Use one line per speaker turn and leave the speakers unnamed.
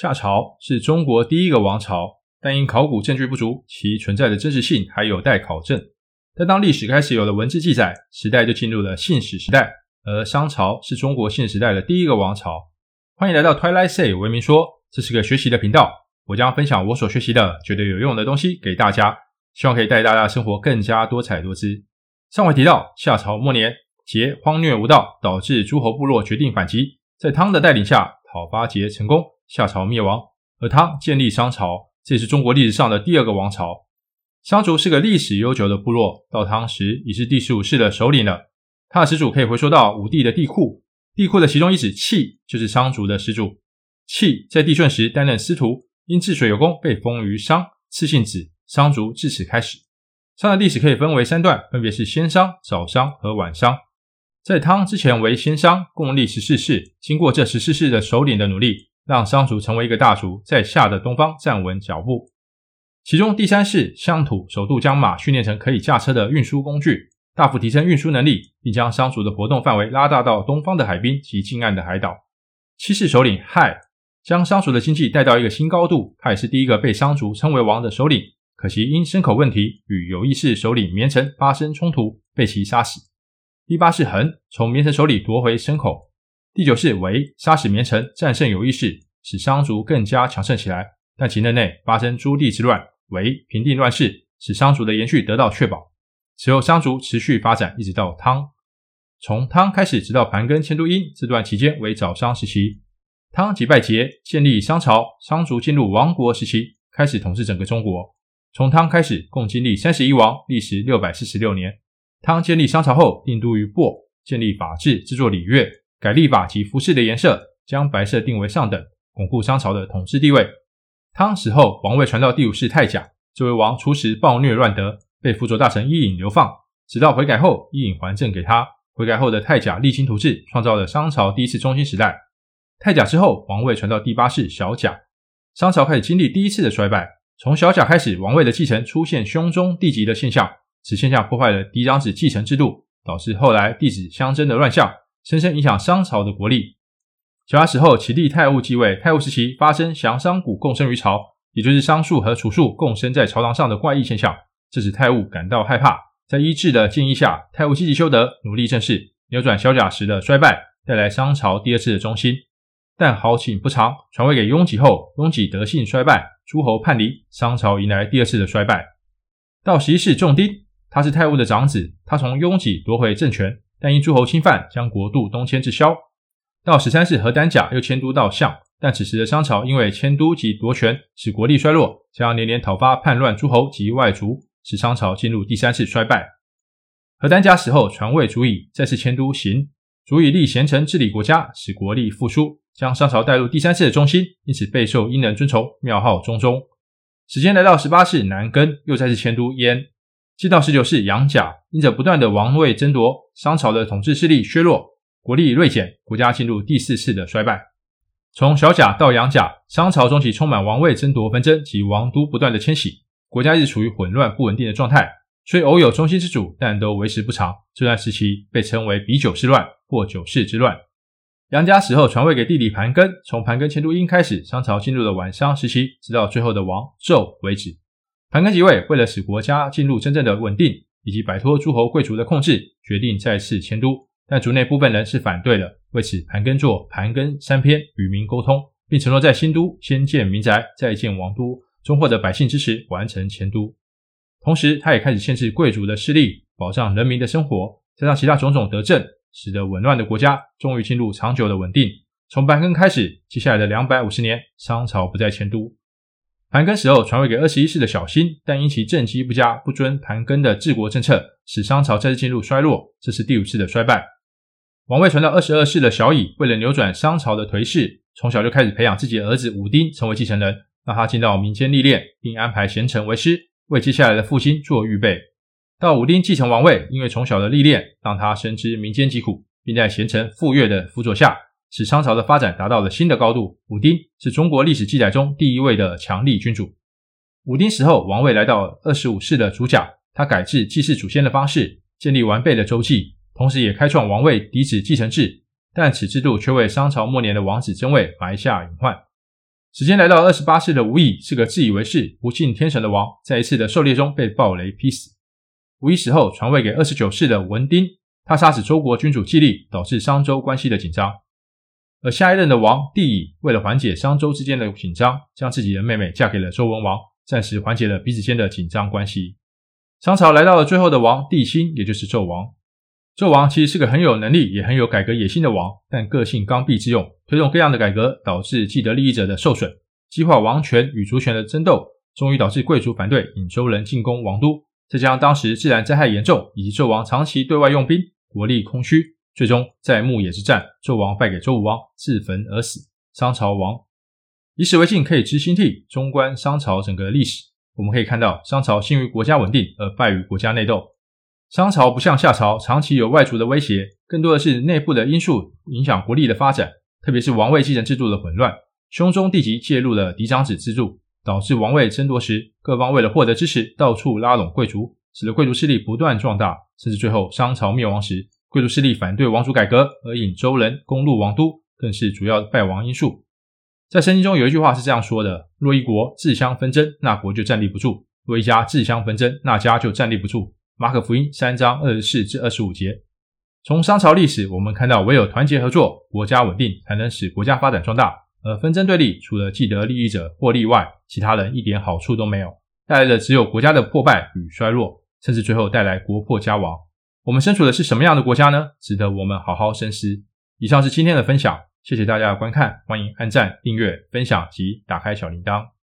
夏朝是中国第一个王朝，但因考古证据不足，其存在的真实性还有待考证。但当历史开始有了文字记载，时代就进入了信史时代。而商朝是中国信史时代的第一个王朝。欢迎来到 Twilight Say 文明说，这是个学习的频道，我将分享我所学习的觉得有用的东西给大家，希望可以带大家生活更加多彩多姿。上回提到夏朝末年，桀荒虐无道，导致诸侯部落决定反击，在汤的带领下讨伐桀成功。夏朝灭亡，而汤建立商朝，这也是中国历史上的第二个王朝。商族是个历史悠久的部落，到汤时已是第十五世的首领了。他的始祖可以回溯到武帝的帝库，帝库的其中一子契就是商族的始祖。契在帝舜时担任司徒，因治水有功，被封于商，赐姓子。商族自此开始。商的历史可以分为三段，分别是先商、早商和晚商。在汤之前为先商，共历十四世。经过这十四世的首领的努力。让商族成为一个大族，在夏的东方站稳脚步。其中第三世乡土首度将马训练成可以驾车的运输工具，大幅提升运输能力，并将商族的活动范围拉大到东方的海滨及近岸的海岛。七世首领亥将商族的经济带到一个新高度，他也是第一个被商族称为王的首领。可惜因牲口问题与有意世首领绵城发生冲突，被其杀死。第八世恒从绵城手里夺回牲口。第九世为杀死绵城，战胜有意世，使商族更加强盛起来。但其任内发生朱棣之乱，为平定乱世，使商族的延续得到确保。此后商族持续发展，一直到汤。从汤开始，直到盘庚迁都殷这段期间为早商时期。汤即拜桀，建立商朝，商族进入王国时期，开始统治整个中国。从汤开始，共经历三十一王，历时六百四十六年。汤建立商朝后，定都于亳，建立法制，制作礼乐。改立法及服饰的颜色，将白色定为上等，巩固商朝的统治地位。汤死后，王位传到第五世太甲，这位王初时暴虐乱德，被辅佐大臣伊尹流放，直到悔改后，伊尹还政给他。悔改后的太甲励精图治，创造了商朝第一次中心时代。太甲之后，王位传到第八世小甲，商朝开始经历第一次的衰败。从小甲开始，王位的继承出现兄终弟及的现象，此现象破坏了嫡长子继承制度，导致后来弟子相争的乱象。深深影响商朝的国力。小甲死后，其弟太戊继位。太戊时期发生降商蛊共生于朝，也就是商树和楚树共生在朝堂上的怪异现象，这使太戊感到害怕。在医治的建议下，太戊积极修德，努力政事，扭转小甲时的衰败，带来商朝第二次的中兴。但好景不长，传位给雍己后，雍己德性衰败，诸侯叛离，商朝迎来第二次的衰败。到十一世仲丁，他是太戊的长子，他从雍己夺回政权。但因诸侯侵犯，将国度东迁至萧。到十三世何丹甲又迁都到象，但此时的商朝因为迁都及夺权，使国力衰弱，将连连讨伐叛乱诸侯及外族，使商朝进入第三次衰败。何丹甲死后，传位祖乙，再次迁都邢。祖乙立贤臣治理国家，使国力复苏，将商朝带入第三次的中心，因此备受殷人尊崇，庙号中宗。时间来到十八世南庚，又再次迁都燕。进到十九世杨甲，因着不断的王位争夺，商朝的统治势力削弱，国力锐减，国家进入第四次的衰败。从小甲到杨甲，商朝中期充满王位争夺纷争及王都不断的迁徙，国家一直处于混乱不稳定的状态。虽偶有中心之主，但都为时不长。这段时期被称为比九世乱或九世之乱。杨甲死后传位给弟弟盘庚，从盘庚迁都殷开始，商朝进入了晚商时期，直到最后的王纣为止。盘庚即位，为了使国家进入真正的稳定，以及摆脱诸侯贵族的控制，决定再次迁都。但族内部分人是反对的。为此，盘庚作《盘庚三篇》与民沟通，并承诺在新都先建民宅，再建王都，终获得百姓支持，完成迁都。同时，他也开始限制贵族的势力，保障人民的生活，加上其他种种德政，使得紊乱的国家终于进入长久的稳定。从盘庚开始，接下来的两百五十年，商朝不再迁都。盘庚死后，传位给二十一世的小辛，但因其政绩不佳，不遵盘庚的治国政策，使商朝再次进入衰落，这是第五次的衰败。王位传到二十二世的小乙，为了扭转商朝的颓势，从小就开始培养自己的儿子武丁成为继承人，让他进到民间历练，并安排贤臣为师，为接下来的复兴做预备。到武丁继承王位，因为从小的历练，让他深知民间疾苦，并在贤臣傅说的辅佐下。使商朝的发展达到了新的高度。武丁是中国历史记载中第一位的强力君主。武丁死后，王位来到二十五世的主甲，他改制祭祀祖先的方式，建立完备的周祭，同时也开创王位嫡子继承制。但此制度却为商朝末年的王子争位埋下隐患。时间来到二十八世的吴懿，是个自以为是、不信天神的王，在一次的狩猎中被暴雷劈死。吴懿死后，传位给二十九世的文丁，他杀死周国君主季历，导致商周关系的紧张。而下一任的王帝乙，为了缓解商周之间的紧张，将自己的妹妹嫁给了周文王，暂时缓解了彼此间的紧张关系。商朝来到了最后的王帝辛，也就是纣王。纣王其实是个很有能力，也很有改革野心的王，但个性刚愎自用，推动各样的改革，导致既得利益者的受损，激化王权与族权的争斗，终于导致贵族反对，引周人进攻王都。再加上当时自然灾害严重，以及纣王长期对外用兵，国力空虚，最终在牧野之战，纣王败给周武王，自焚而死。商朝亡。以史为镜，可以知兴替。纵观商朝整个历史，我们可以看到，商朝兴于国家稳定，而败于国家内斗。商朝不像夏朝，长期有外族的威胁，更多的是内部的因素影响国力的发展，特别是王位继承制度的混乱，兄终弟及介入了嫡长子制度，导致王位争夺时，各方为了获得支持，到处拉拢贵族，使得贵族势力不断壮大，甚至最后商朝灭亡时，贵族势力反对王族改革，而引周人攻入王都，更是主要败亡因素。在圣经中有一句话是这样说的：若一国自相纷争，那国就站立不住；若一家自相纷争，那家就站立不住。马可福音三章二十四至二十五节，从商朝历史，我们看到，唯有团结合作，国家稳定，才能使国家发展壮大。而纷争对立，除了既得利益者获利外，其他人一点好处都没有，带来的只有国家的破败与衰落，甚至最后带来国破家亡。我们身处的是什么样的国家呢？值得我们好好深思。以上是今天的分享，谢谢大家的观看，欢迎按赞、订阅、分享及打开小铃铛。